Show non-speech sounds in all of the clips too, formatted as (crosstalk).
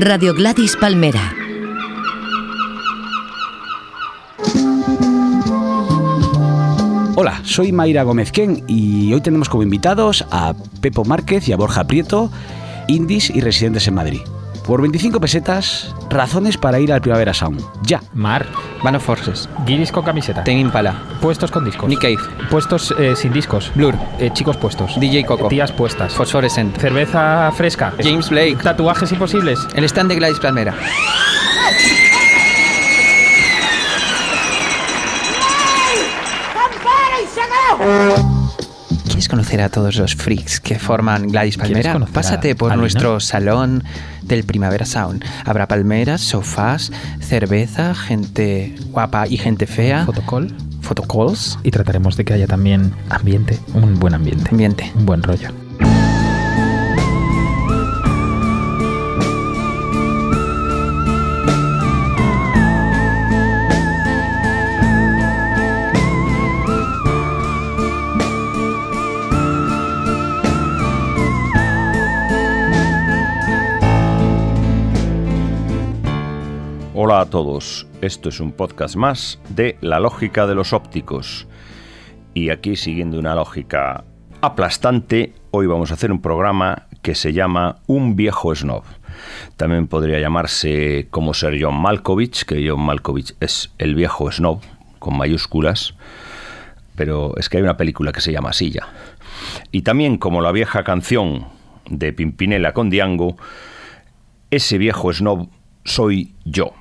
Radio Gladys Palmera. Hola, soy Mayra Gómez Ken y hoy tenemos como invitados a Pepo Márquez y a Borja Prieto, indies y residentes en Madrid. Por 25 pesetas, razones para ir al Primavera Sound. Ya. Mar, Van of Forces, guiris con camiseta. Ten Impala, Puestos con discos. Nick Cave, Puestos eh, sin discos. Blur, Eh, chicos puestos. DJ Coco, Tías puestas. Phosphorescent, Cerveza fresca. James Blake, Tatuajes imposibles. el stand de Gladys Palmera. ¿Quieres conocer a todos los freaks que forman Gladys ¿Quieres Palmera? Pásate por nuestro salón del Primavera Sound. Habrá palmeras, sofás, cerveza, gente guapa y gente fea, Fotocall. photocalls, Y trataremos de que haya también ambiente. Un buen ambiente. ambiente. Un buen rollo. Todos, esto es un podcast más de La lógica de los ópticos. Y aquí siguiendo una lógica aplastante, hoy vamos a hacer un programa que se llama Un viejo snob. También podría llamarse como ser John Malkovich, que John Malkovich es el viejo snob, con mayúsculas, pero es que hay una película que se llama ya. Y también como la vieja canción de Pimpinela con Diango, ese viejo snob soy yo.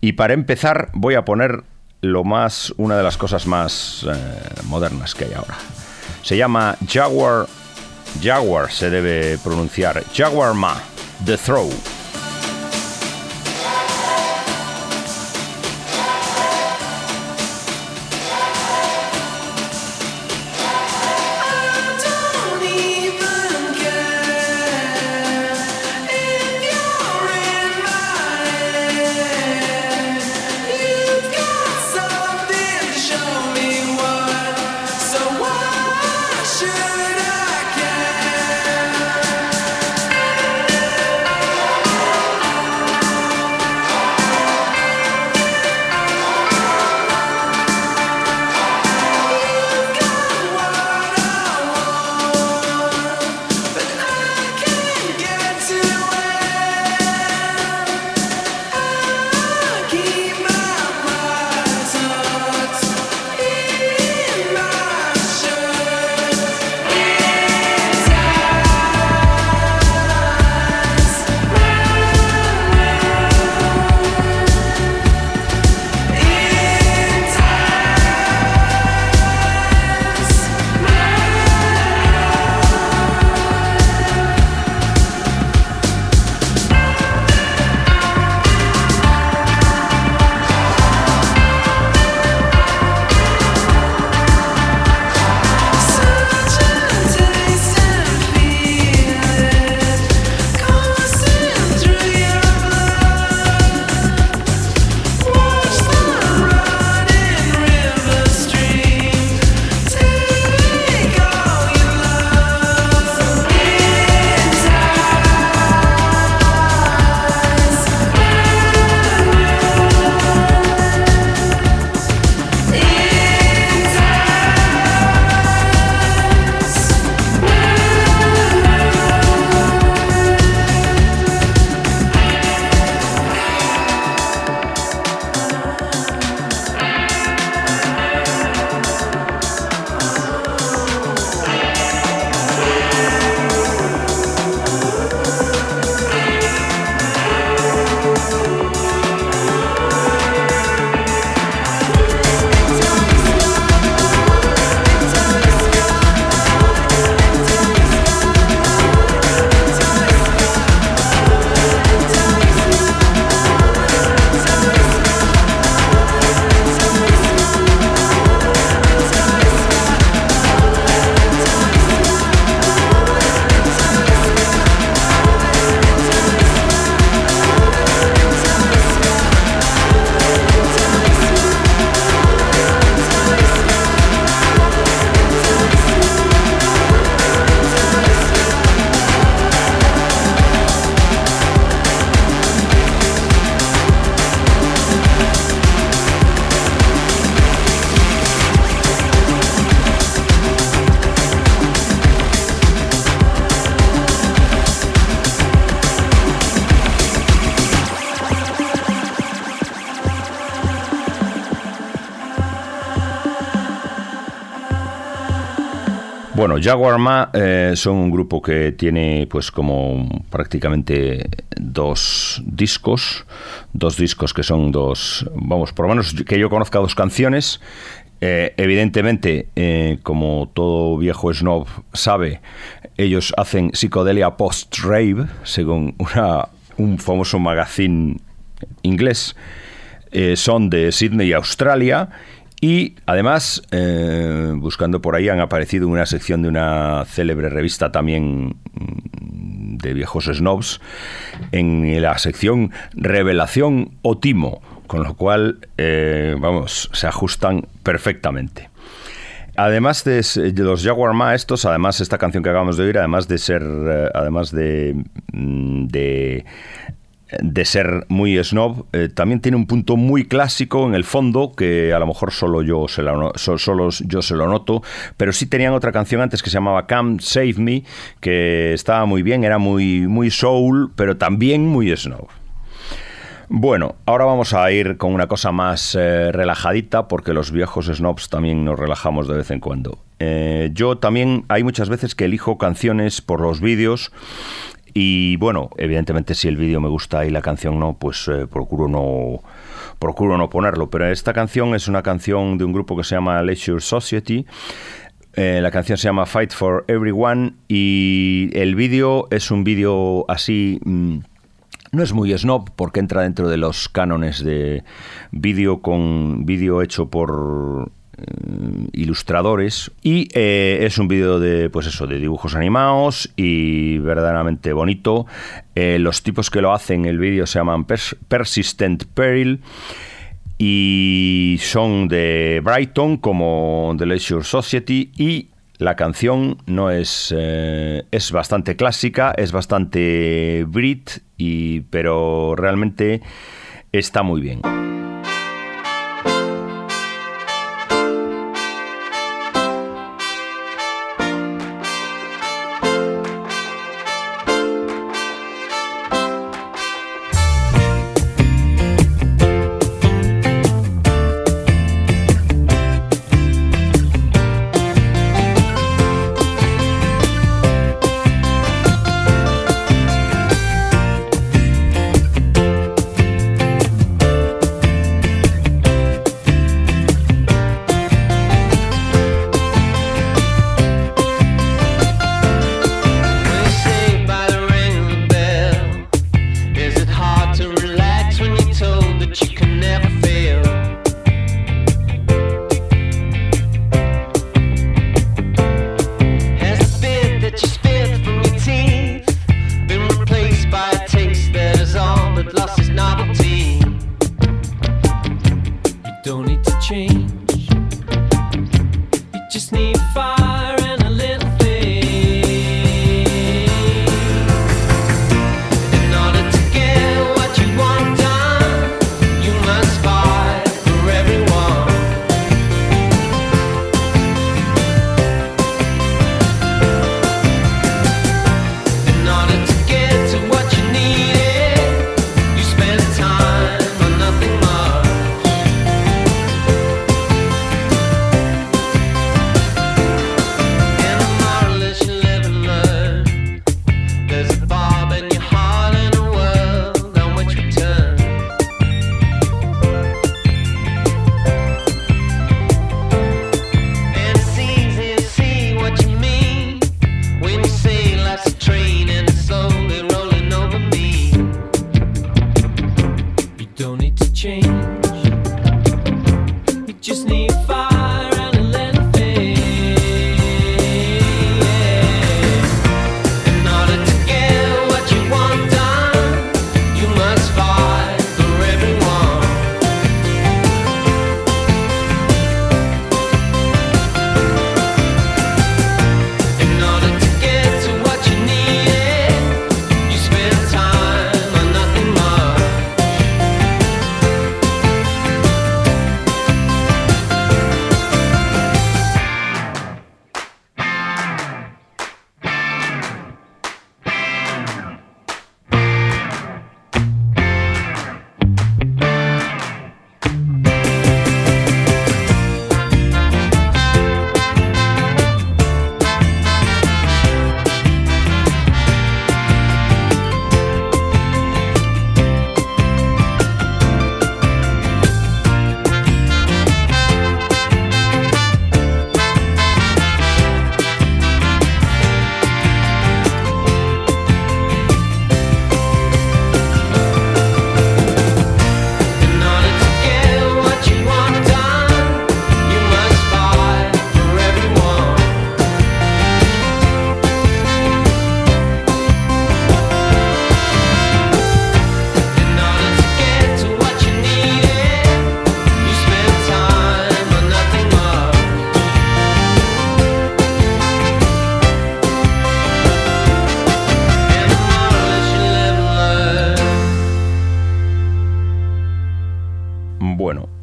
Y para empezar voy a poner lo más una de las cosas más eh, modernas que hay ahora. Se llama Jaguar Jaguar se debe pronunciar Jaguar Ma The Throw. Jaguar Ma eh, son un grupo que tiene pues como prácticamente dos discos, dos discos que son dos, vamos, por lo menos que yo conozca dos canciones. Eh, evidentemente, eh, como todo viejo snob sabe, ellos hacen psicodelia post-rave, según una, un famoso magazine inglés. Son de Sydney, Australia. Y además, eh, buscando por ahí, han aparecido una sección de una célebre revista también mm, de viejos snobs, en la sección Revelación o Timo, con lo cual, eh, vamos, se ajustan perfectamente. Además de los Jaguar Ma estos, además esta canción que acabamos de oír, además de ser, eh, además de, mm, de de ser muy snob, eh, también tiene un punto muy clásico en el fondo que a lo mejor solo yo se lo, solo yo se lo noto, pero sí tenían otra canción antes que se llamaba Come Save Me, que estaba muy bien, era muy, muy soul, pero también muy snob. Bueno, ahora vamos a ir con una cosa más eh, relajadita porque los viejos snobs también nos relajamos de vez en cuando. Eh, yo también hay muchas veces que elijo canciones por los vídeos y bueno, evidentemente si el vídeo me gusta y la canción no, pues eh, procuro no procuro no ponerlo. Pero esta canción es una canción de un grupo que se llama Leisure Society. Eh, la canción se llama Fight for Everyone y el vídeo es un vídeo así... mm, no es muy snob porque entra dentro de los cánones de vídeo con vídeo hecho por ilustradores y eh, es un vídeo de pues eso de dibujos animados y verdaderamente bonito Eh, los tipos que lo hacen el vídeo se llaman Pers- Persistent Peril y son de Brighton como The Leisure Society y la canción no es eh, es bastante clásica, es bastante Brit y pero realmente está muy bien.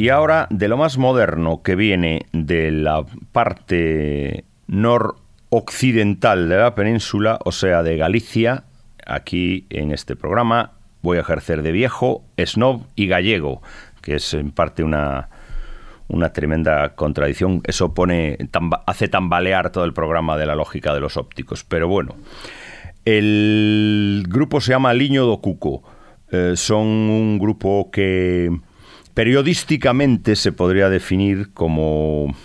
Y ahora de lo más moderno que viene de la parte noroccidental de la península, o sea, de Galicia, aquí en este programa voy a ejercer de viejo, snob y gallego, que es en parte una, una tremenda contradicción. Eso pone, hace tambalear todo el programa de la lógica de los ópticos. Pero bueno, el grupo se llama Liño do Cuco. Eh, son un grupo que periodísticamente se podría definir como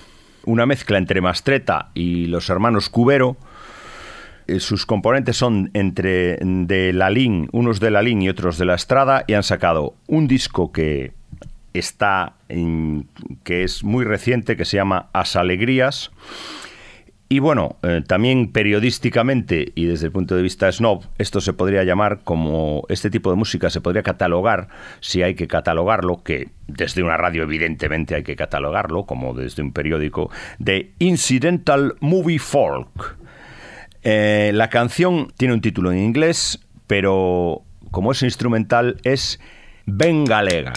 una mezcla entre Mastreta y los hermanos Cubero. Eh, Sus componentes son entre de Lalín, unos de Lalín y otros de la Estrada, y han sacado un disco que está en- que es muy reciente, que se llama As Alegrías. Y bueno, eh, también periodísticamente y desde el punto de vista snob, esto se podría llamar como este tipo de música se podría catalogar, si hay que catalogarlo, que desde una radio evidentemente hay que catalogarlo, como desde un periódico, de Incidental Movie Folk. Eh, la canción tiene un título en inglés, pero como es instrumental es Ben Galega.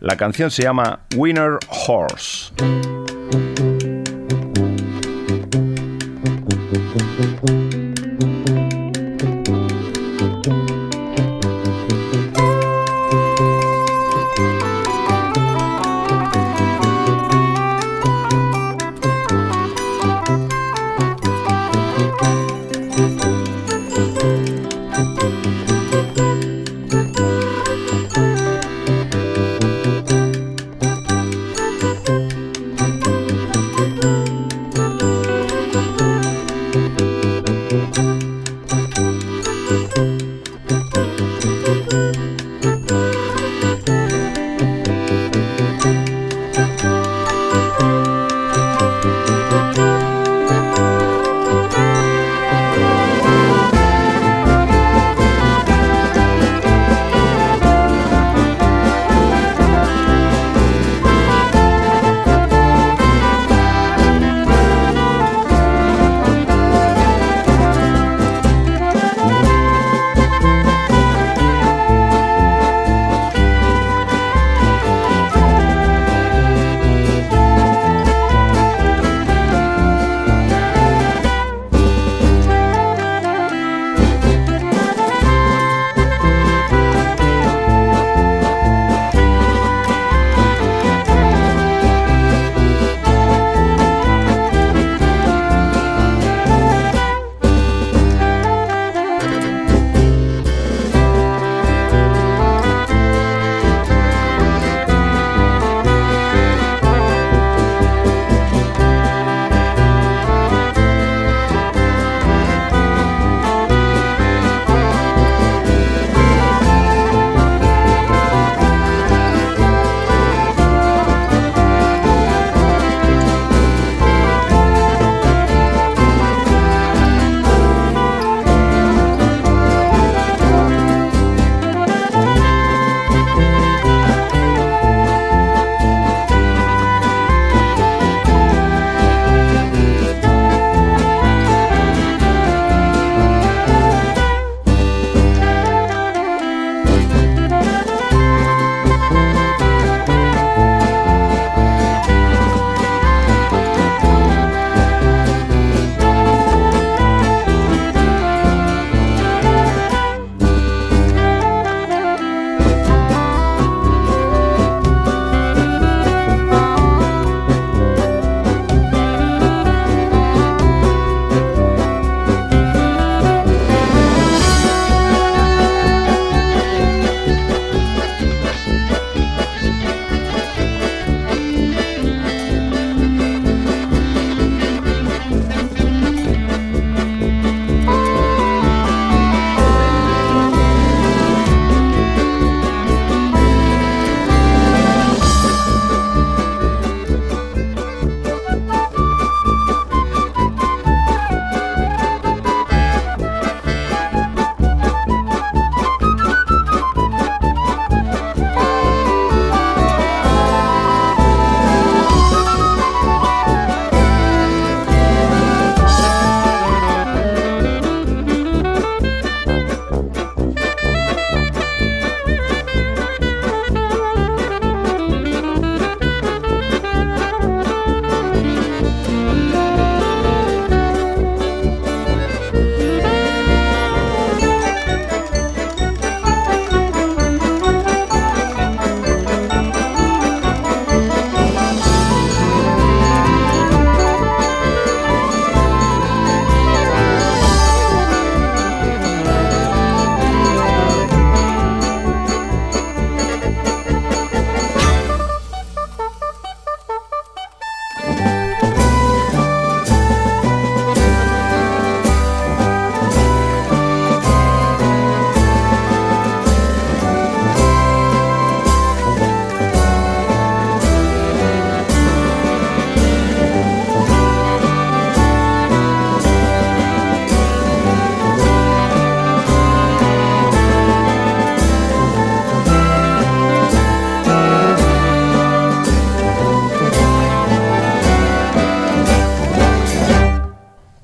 La canción se llama Winner Horse.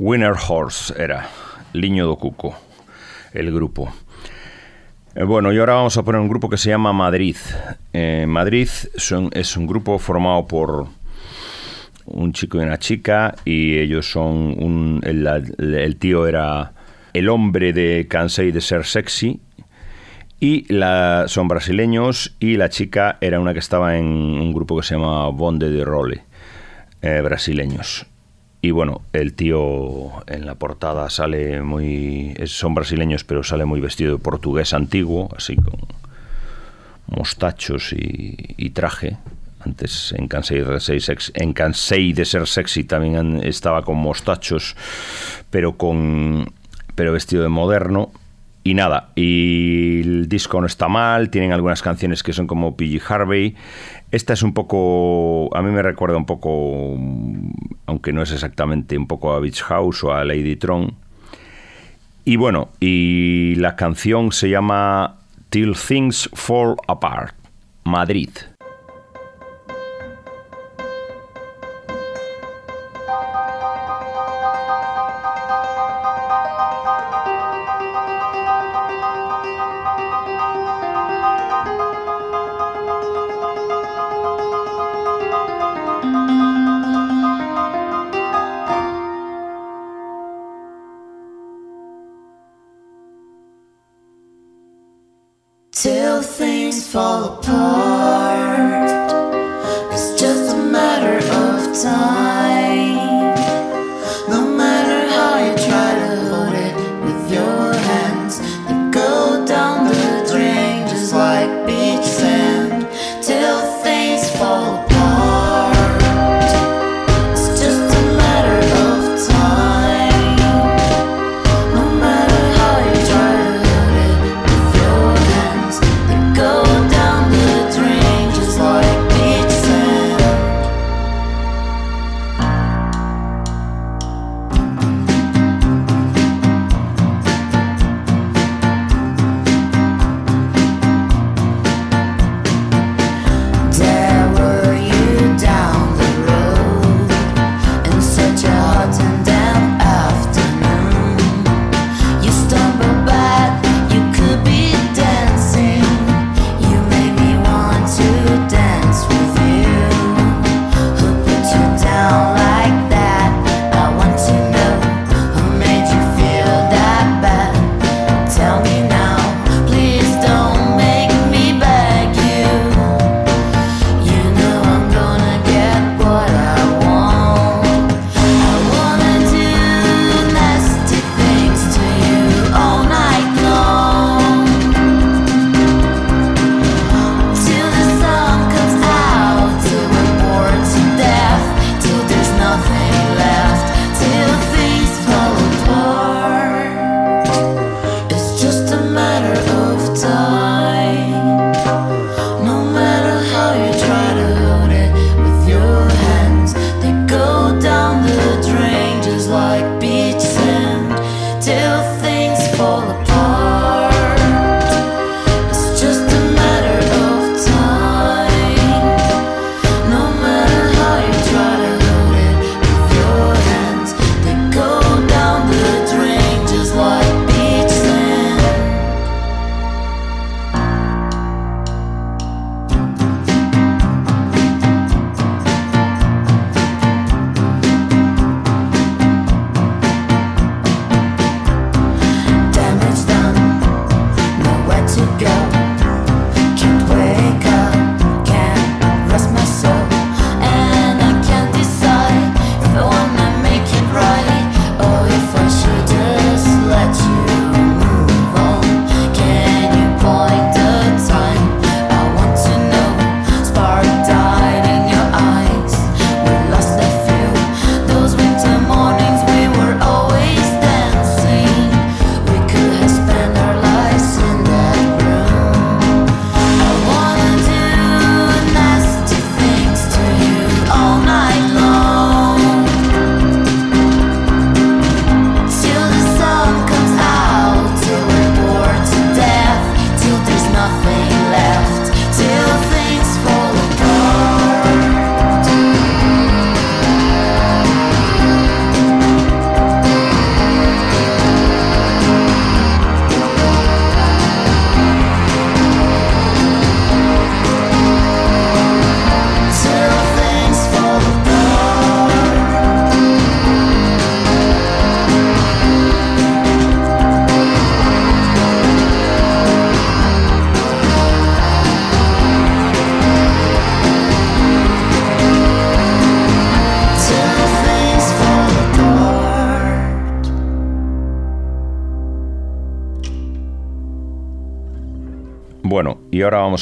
Winner Horse era, Liño do Cuco, el grupo. Eh, Bueno, y ahora vamos a poner un grupo que se llama Madrid. Eh, Madrid son- es un grupo formado por un chico y una chica y ellos son el tío era el hombre de Cansei de ser sexy y la, son brasileños y la chica era una que estaba en un grupo que se llama Bonde de Role, eh, brasileños. Y bueno, el tío en la portada sale muy... son brasileños, pero sale muy vestido de portugués antiguo, así con mostachos y, y traje. Antes en Cansei de, ser sex- en Cansei de ser sexy también estaba con mostachos, pero con pero vestido de moderno. Y nada, y el disco no está mal, tienen algunas canciones que son como PG Harvey. Esta es un poco, a mí me recuerda un poco, aunque no es exactamente, un poco a Beach House o a Lady Tron. Y bueno, y la canción se llama Till Things Fall Apart, Madrid.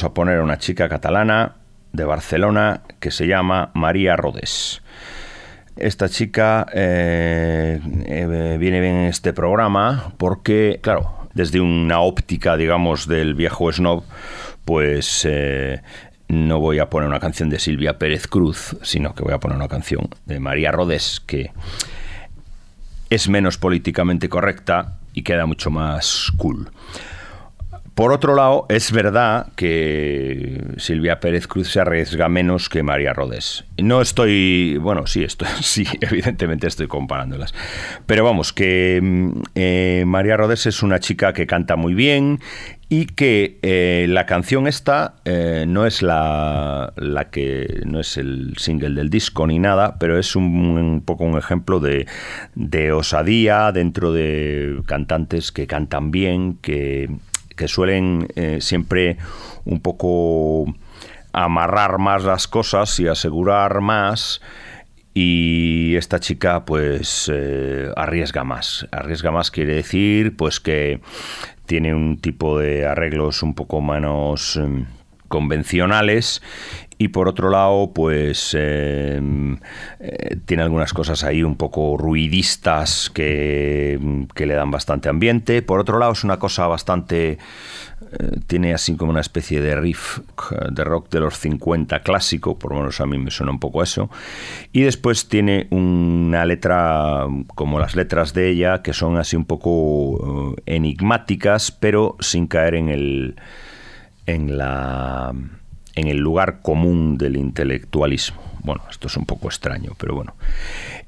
A poner a una chica catalana de Barcelona que se llama María Rodes. Esta chica eh, eh, viene bien en este programa porque, claro, desde una óptica, digamos, del viejo snob, pues eh, no voy a poner una canción de Silvia Pérez Cruz, sino que voy a poner una canción de María Rodes que es menos políticamente correcta y queda mucho más cool. Por otro lado, es verdad que Silvia Pérez Cruz se arriesga menos que María Rodés. No estoy, bueno, sí, estoy, (laughs) sí, evidentemente estoy comparándolas. Pero vamos, que mm, eh, María Rodés es una chica que canta muy bien y que eh, la canción esta eh, no es la, la que no es el single del disco ni nada, pero es un, un poco un ejemplo de, de osadía dentro de cantantes que cantan bien, que que suelen eh, siempre un poco amarrar más las cosas y asegurar más. Y esta chica pues eh, arriesga más. Arriesga más quiere decir pues que tiene un tipo de arreglos un poco menos eh, convencionales y por otro lado pues eh, eh, tiene algunas cosas ahí un poco ruidistas que, que, le dan bastante ambiente. Por otro lado es una cosa bastante eh, tiene así como una especie de riff de rock de los 50 clásico por lo menos a mí me suena un poco eso. Y después tiene una letra como las letras de ella que son así un poco enigmáticas pero sin caer en el en la en el lugar común del intelectualismo. Bueno, esto es un poco extraño, pero bueno.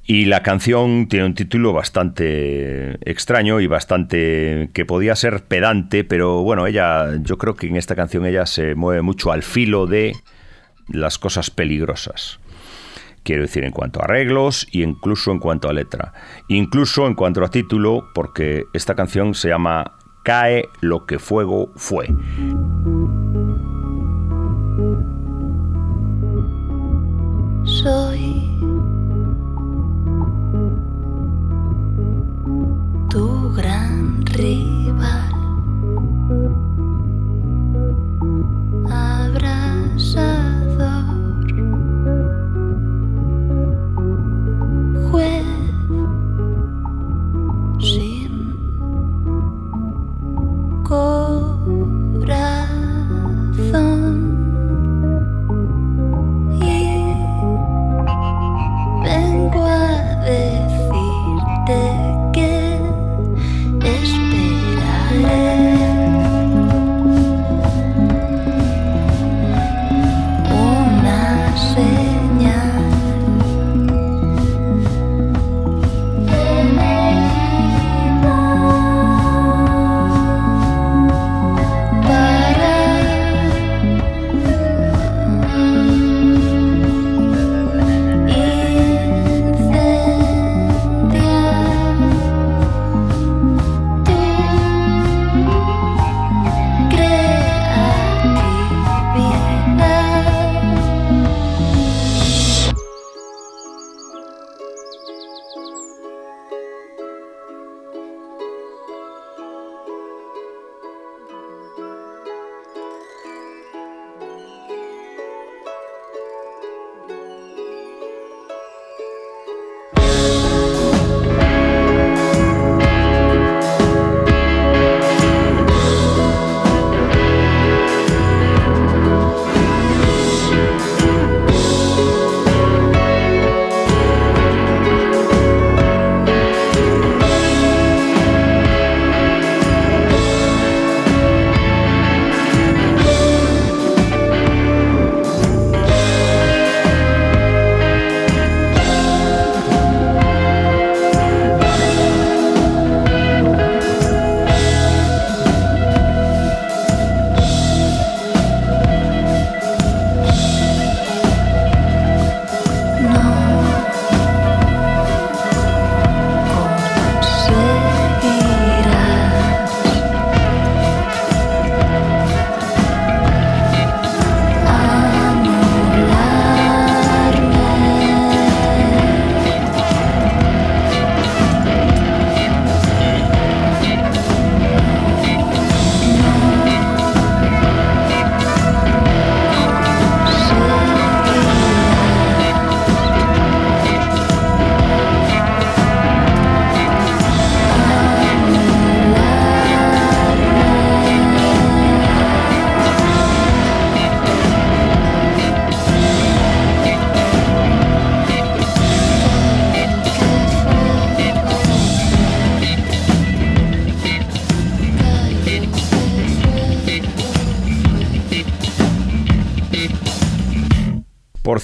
Y la canción tiene un título bastante extraño y bastante que podía ser pedante, pero bueno, ella, yo creo que en esta canción ella se mueve mucho al filo de las cosas peligrosas. Quiero decir, en cuanto a arreglos y incluso en cuanto a letra. Incluso en cuanto a título, porque esta canción se llama Cae lo que fuego fue. Soy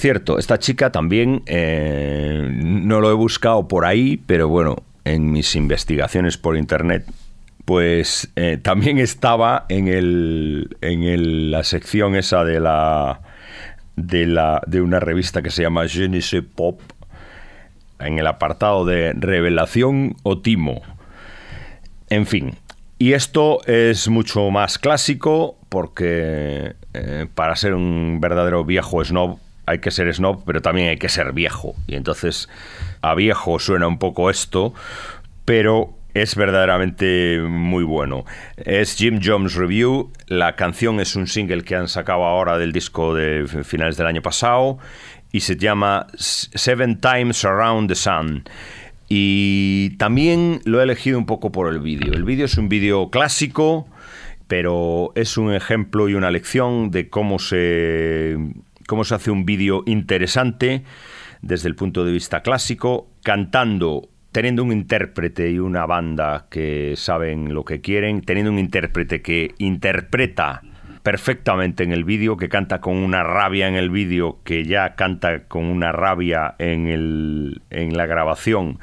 cierto, esta chica también eh, no lo he buscado por ahí, pero bueno, en mis investigaciones por internet, pues eh, también estaba en, el, en el- la sección esa de la, de la de una revista que se llama Je pop, en el apartado de revelación o timo. En fin, y esto es mucho más clásico porque eh, para ser un verdadero viejo snob hay que ser snob, pero también hay que ser viejo. Y entonces a viejo suena un poco esto, pero es verdaderamente muy bueno. Es Jim Jones Review, la canción es un single que han sacado ahora del disco de finales del año pasado y se llama Seven Times Around the Sun. Y también lo he elegido un poco por el vídeo. El vídeo es un vídeo clásico, pero es un ejemplo y una lección de cómo se, cómo se hace un vídeo interesante desde el punto de vista clásico, cantando, teniendo un intérprete y una banda que saben lo que quieren, teniendo un intérprete que interpreta perfectamente en el vídeo, que canta con una rabia en el vídeo, que ya canta con una rabia en, el, en la grabación,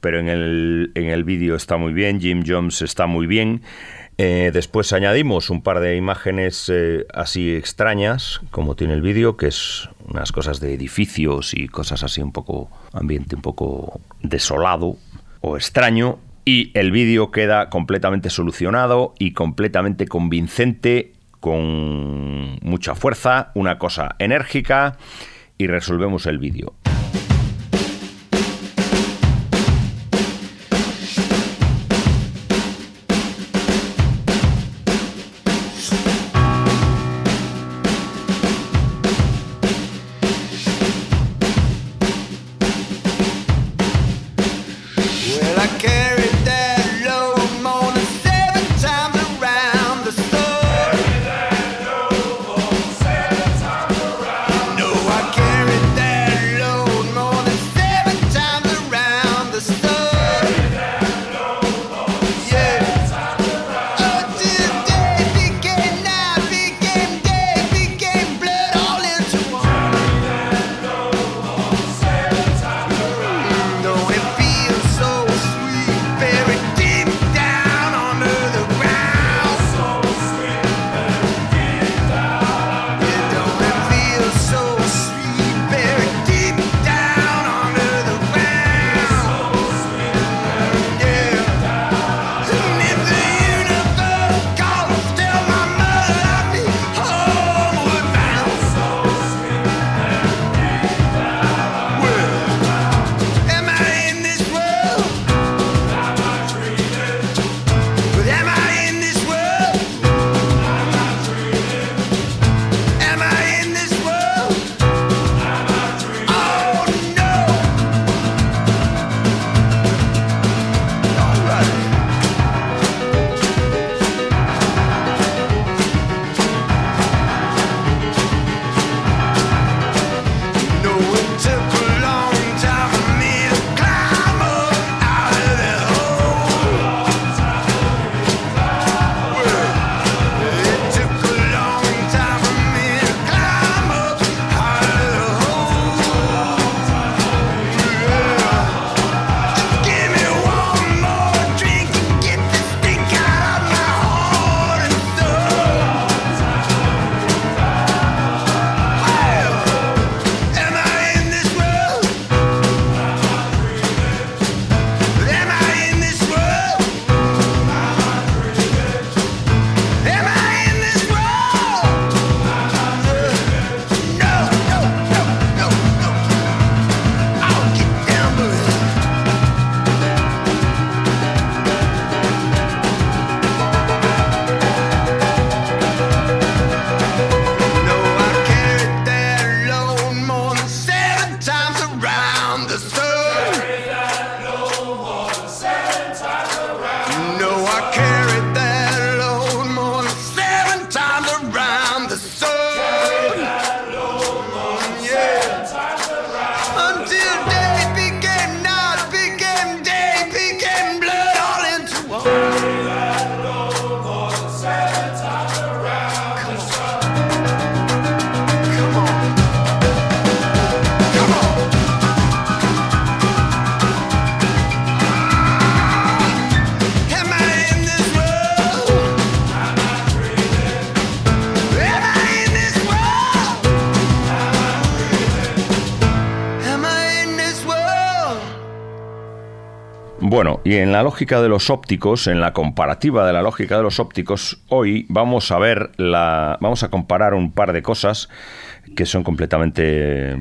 pero en el, en el vídeo está muy bien, Jim Jones está muy bien. Eh, después añadimos un par de imágenes eh, así extrañas, como tiene el vídeo, que es unas cosas de edificios y cosas así un poco, ambiente un poco desolado o extraño. Y el vídeo queda completamente solucionado y completamente convincente, con mucha fuerza, una cosa enérgica y resolvemos el vídeo. Y en la lógica de los ópticos, en la comparativa de la lógica de los ópticos, hoy vamos a ver la. vamos a comparar un par de cosas que son completamente.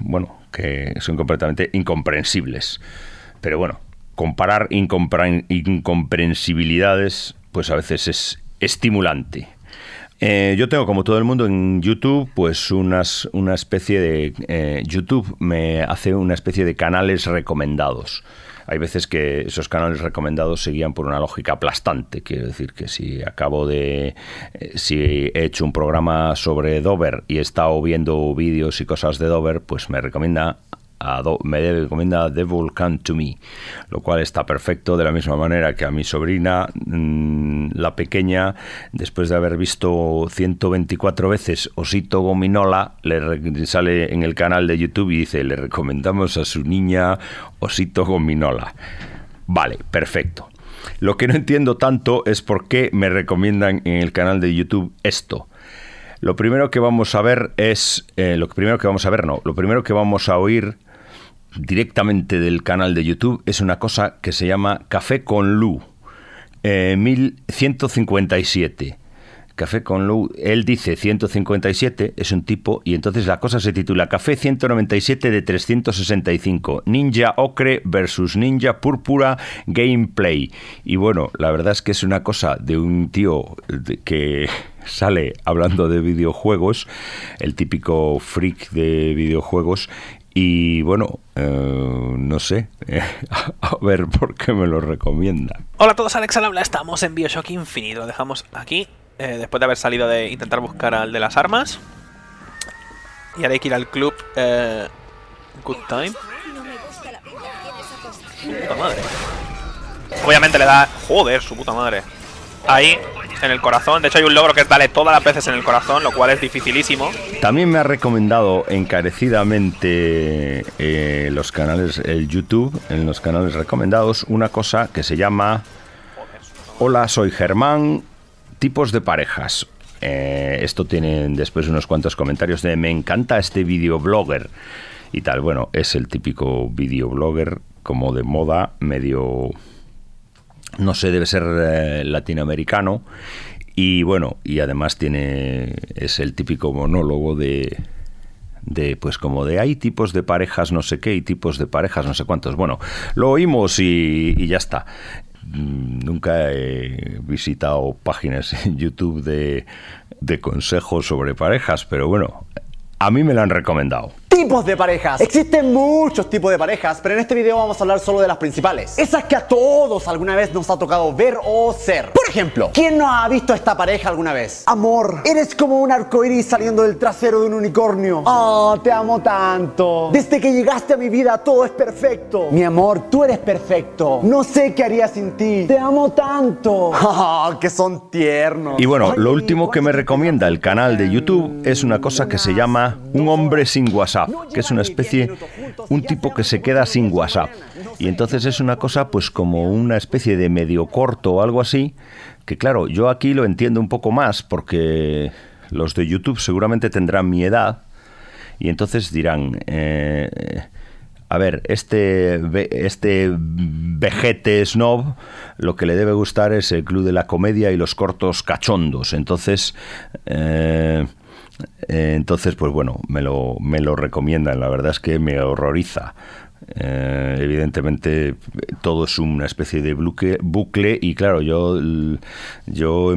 bueno, que son completamente incomprensibles. Pero bueno, comparar incompre- incomprensibilidades, pues a veces es estimulante. Eh, yo tengo, como todo el mundo, en YouTube, pues unas, una especie de... eh, YouTube me hace una especie de canales recomendados. Hay veces que esos canales recomendados se guían por una lógica aplastante. Quiero decir que si acabo de... eh, si he hecho un programa sobre Dover y he estado viendo vídeos y cosas de Dover, pues me recomienda me recomienda Devil Come to Me, lo cual está perfecto de la misma manera que a mi sobrina, mm, la pequeña, después de haber visto 124 veces Osito Gominola, le sale en el canal de YouTube y dice, le recomendamos a su niña Osito Gominola. Vale, perfecto. Lo que no entiendo tanto es por qué me recomiendan en el canal de YouTube esto. Lo primero que vamos a ver es. eh, lo primero que vamos a ver, no. Lo primero que vamos a oír directamente del canal de YouTube es una cosa que se llama Café con Lu. Eh, 1157. Café con Lu, él dice 157, es un tipo, y entonces la cosa se titula Café 197 de 365, Ninja Ocre versus Ninja Púrpura Gameplay. Y bueno, la verdad es que es una cosa de un tío que (laughs) sale hablando de videojuegos, el típico freak de videojuegos, y bueno, eh, no sé, (laughs) a ver por qué me lo recomiendan. Hola a todos, Alex al habla, estamos en Bioshock Infinite, lo dejamos aquí, eh, después de haber salido de intentar buscar al de las armas. Y ahora hay que ir al club eh, Good Time. Su puta madre. Obviamente le da... Joder, su puta madre. Ahí, en el corazón. De hecho hay un logro que es darle todas las veces en el corazón, lo cual es dificilísimo. También me ha recomendado encarecidamente eh, los canales, el YouTube, en los canales recomendados, una cosa que se llama Hola, soy Germán, tipos de parejas. Eh, esto tiene después unos cuantos comentarios de me encanta este videoblogger y tal. Bueno, es el típico videoblogger como de moda, medio no sé, debe ser eh, latinoamericano. Y bueno, y además tiene. es el típico monólogo de. de pues como de hay tipos de parejas no sé qué y tipos de parejas no sé cuántos. Bueno, lo oímos y, y ya está. Mm, Nunca he visitado páginas (laughs) en YouTube de, de consejos sobre parejas, pero bueno, a mí me lo han recomendado. Tipos de parejas. Existen muchos tipos de parejas, pero en este video vamos a hablar solo de las principales. Esas que a todos alguna vez nos ha tocado ver o ser. Por ejemplo, ¿quién no ha visto a esta pareja alguna vez? Amor, eres como un arcoíris saliendo del trasero de un unicornio. Oh, te amo tanto. Desde que llegaste a mi vida todo es perfecto. Mi amor, tú eres perfecto. No sé qué haría sin ti. Te amo tanto. Oh, que son tiernos. Y bueno, Ay, lo último que me ¿cuánto recomienda el canal de YouTube es una cosa que se llama Un hombre sin WhatsApp, que es una especie, un tipo que se queda sin WhatsApp. Y entonces es una cosa pues como una especie de medio corto o algo así, que claro, yo aquí lo entiendo un poco más porque los de YouTube seguramente tendrán mi edad y entonces dirán... eh, a ver, este, este vejete snob lo que le debe gustar es el club de la comedia y los cortos cachondos. Entonces, eh, eh, entonces pues bueno, me lo, me lo recomiendan. La verdad es que me horroriza. Eh, evidentemente todo es una especie de bucle, bucle y claro, yo, yo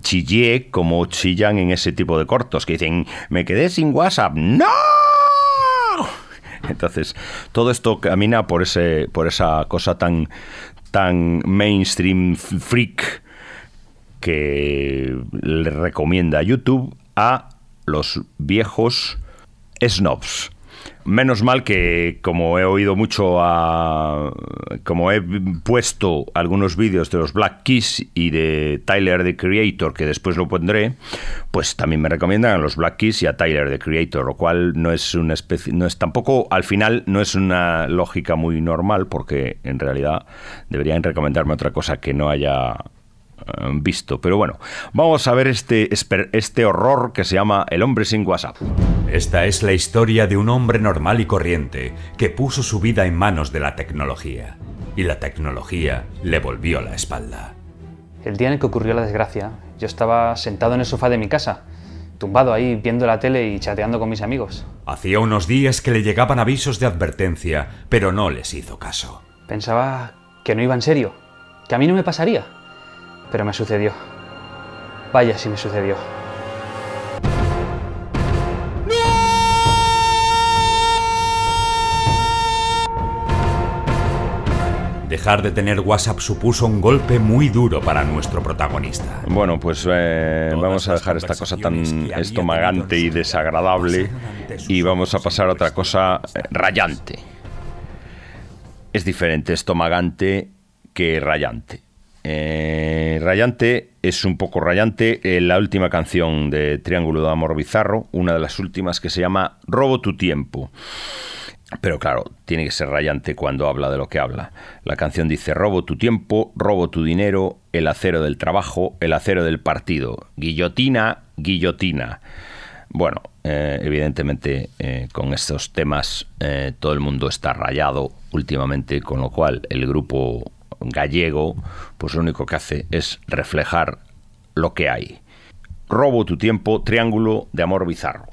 chillé como chillan en ese tipo de cortos que dicen, me quedé sin WhatsApp. ¡No! Entonces, todo esto camina por ese, por esa cosa tan, tan mainstream freak que le recomienda YouTube a los viejos snobs. Menos mal que como he oído mucho a... como he puesto algunos vídeos de los Black Keys y de Tyler the Creator, que después lo pondré, pues también me recomiendan a los Black Keys y a Tyler the Creator, lo cual no es una especie... no es tampoco, al final, no es una lógica muy normal, porque en realidad deberían recomendarme otra cosa que no haya visto. Pero bueno, vamos a ver este, este horror que se llama El hombre sin WhatsApp. Esta es la historia de un hombre normal y corriente que puso su vida en manos de la tecnología. y la tecnología le volvió la espalda. El día en el que ocurrió la desgracia, yo estaba sentado en el sofá de mi casa, tumbado ahí viendo la tele y chateando con mis amigos. Hacía unos días que le llegaban avisos de advertencia, pero no les hizo caso. Pensaba que no iba en serio, que a mí no me pasaría, pero me sucedió. Vaya si me sucedió. Dejar de tener WhatsApp supuso un golpe muy duro para nuestro protagonista. Bueno, pues eh, vamos a dejar esta cosa tan estomagante y desagradable y vamos a pasar a otra cosa eh, rayante. Es diferente estomagante que rayante. Eh, rayante es un poco rayante eh, la última canción de Triángulo de Amor Bizarro, una de las últimas que se llama Robo tu tiempo. Pero claro, tiene que ser rayante cuando habla de lo que habla. La canción dice, robo tu tiempo, robo tu dinero, el acero del trabajo, el acero del partido, guillotina, guillotina. Bueno, eh, evidentemente eh, con estos temas eh, todo el mundo está rayado últimamente, con lo cual el grupo gallego pues lo único que hace es reflejar lo que hay. Robo tu tiempo, triángulo de amor bizarro.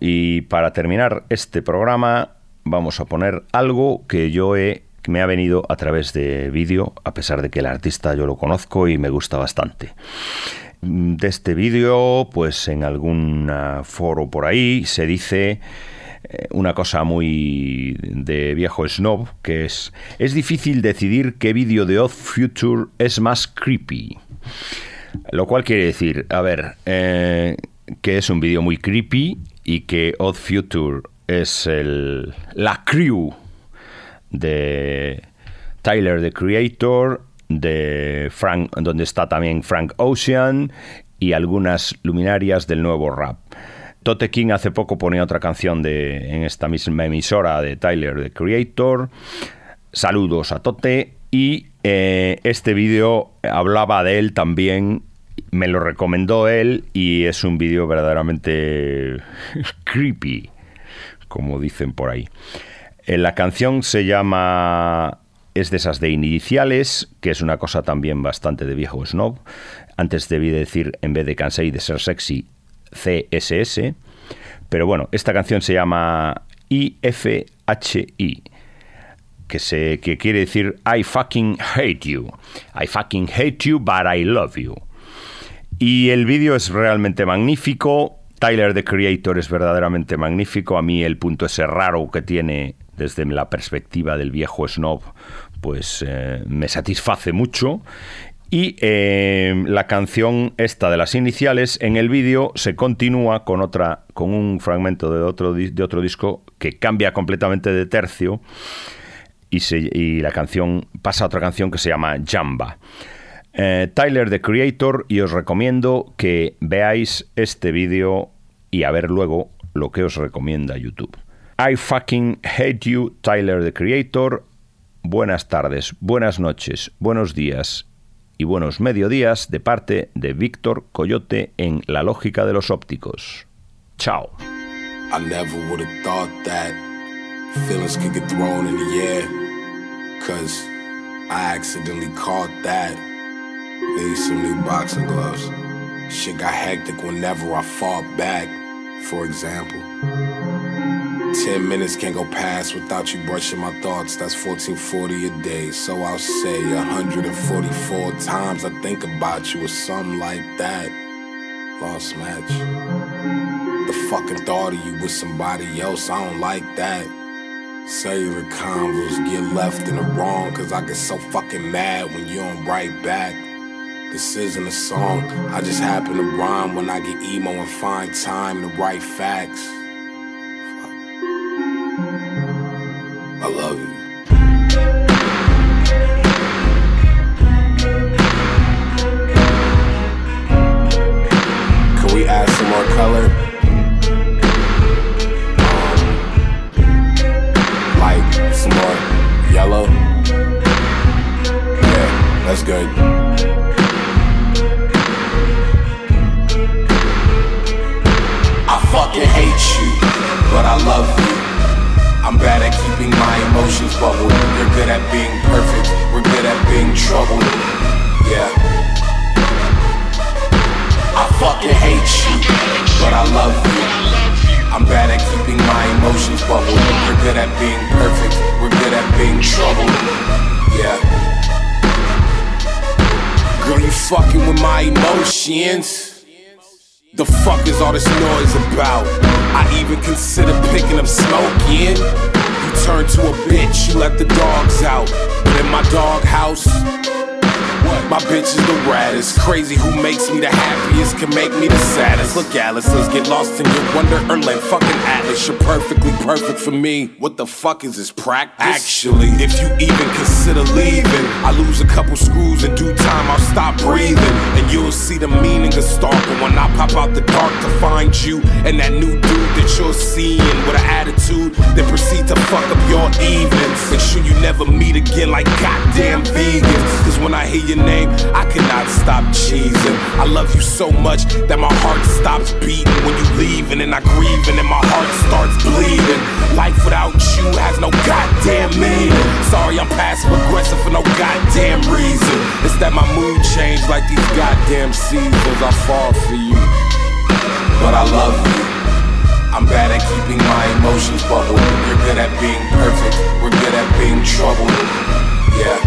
Y para terminar este programa vamos a poner algo que yo he que me ha venido a través de vídeo, a pesar de que el artista yo lo conozco y me gusta bastante. De este vídeo, pues en algún ah, foro por ahí se dice eh, una cosa muy de viejo snob, que es, es difícil decidir qué vídeo de Odd Future es más creepy. Lo cual quiere decir, a ver, eh, que es un vídeo muy creepy y que Odd Future es el, la crew de Tyler the Creator, de Frank, donde está también Frank Ocean y algunas luminarias del nuevo rap. Tote King hace poco ponía otra canción de, en esta misma emisora de Tyler the Creator. Saludos a Tote. Y eh, este vídeo hablaba de él también. Me lo recomendó él y es un vídeo verdaderamente (laughs) creepy, como dicen por ahí. Eh, La canción se llama es de esas de iniciales, que es una cosa también bastante de viejo snob. Antes debí decir, en vez de cansé de ser sexy, CSS. Pero bueno, esta canción se llama IFHI. que, se, que quiere decir I fucking hate you. I fucking hate you, but I love you. Y el vídeo es realmente magnífico. Tyler, the Creator, es verdaderamente magnífico. A mí el punto ese raro que tiene desde la perspectiva del viejo snob, pues eh, me satisface mucho. Y eh, la canción esta de las iniciales en el vídeo se continúa con otra, con un fragmento de otro, de otro disco que cambia completamente de tercio y, se- y la canción pasa a otra canción que se llama Jamba. Eh, Tyler the Creator y os recomiendo que veáis este vídeo y a ver luego lo que os recomienda YouTube. I fucking hate you, Tyler the Creator. Buenas tardes, buenas noches, buenos días y buenos mediodías de parte de Víctor Coyote en La Lógica de los Ópticos. Chao. Need some new boxing gloves. Shit got hectic whenever I fought back, for example. Ten minutes can't go past without you brushing my thoughts. That's 1440 a day. So I'll say 144 times I think about you or something like that. Lost match. The fucking thought of you with somebody else, I don't like that. Cellular convos get left in the wrong, cause I get so fucking mad when you don't write back. This isn't a song, I just happen to rhyme when I get emo and find time to write facts. Saddest. Let's get lost in your perfect for me. What the fuck is this practice? Actually, if you even consider leaving, I lose a couple screws in due time. I'll stop breathing, and you'll see the meaning of stalking when I pop out the dark to find you and that new dude that you're seeing with an attitude that proceed to fuck up your evenings. Make sure you never meet again like goddamn vegans. Cause when I hear your name, I cannot stop cheesing. I love you so much that my heart stops beating when you leaving, and I grieving, and my heart starts bleeding. Life without you has no goddamn meaning. Sorry, I'm passive aggressive for no goddamn reason. It's that my mood changed like these goddamn seasons. I fall for you, but I love you. I'm bad at keeping my emotions bubbled. You're good at being perfect. We're good at being troubled. Yeah.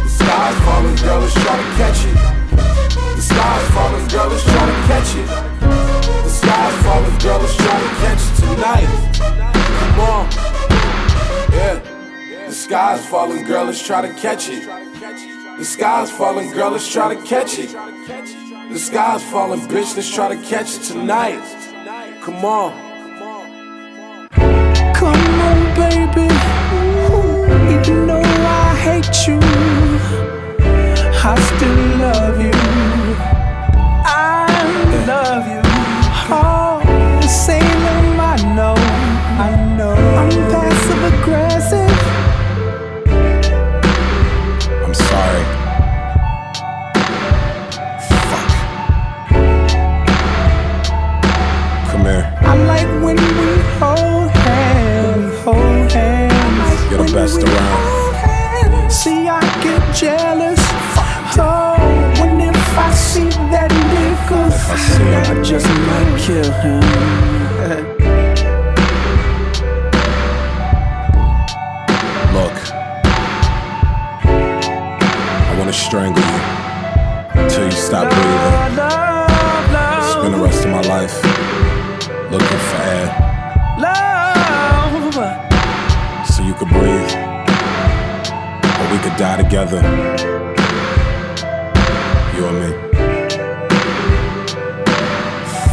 The sky's falling, girl, let's try to catch it. The sky's falling, girl, let's try to catch it. The sky's falling, girl, let's try to catch it tonight. Come on. Yeah. The sky's falling, girl, let's try to catch it. The sky's falling, girl, let's try to catch it. The sky's falling, bitch, let's try to catch it tonight. Come on. Come on, baby. Even though I hate you, I still love you. Mary. I like when we hold hands, hold hands. You're the best around. See, I get jealous. Oh, when if I see that nigga, I, see I just might kill him. Look, I wanna strangle you until you stop breathing. Spend the rest of my life looking for air so you could breathe, or we could die together. You and me.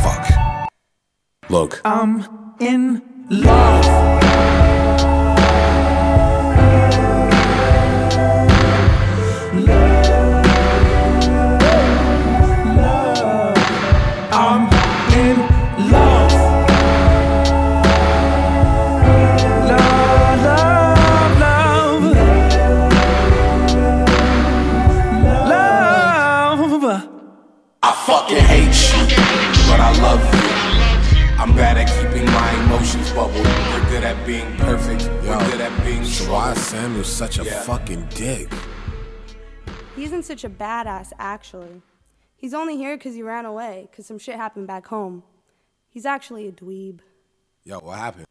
Fuck. Look. I'm in love. Being perfect. You're good at being So why is Samuel such a fucking dick? He isn't such a badass, actually. He's only here because he ran away, because some shit happened back home. He's actually a dweeb. Yo, what happened?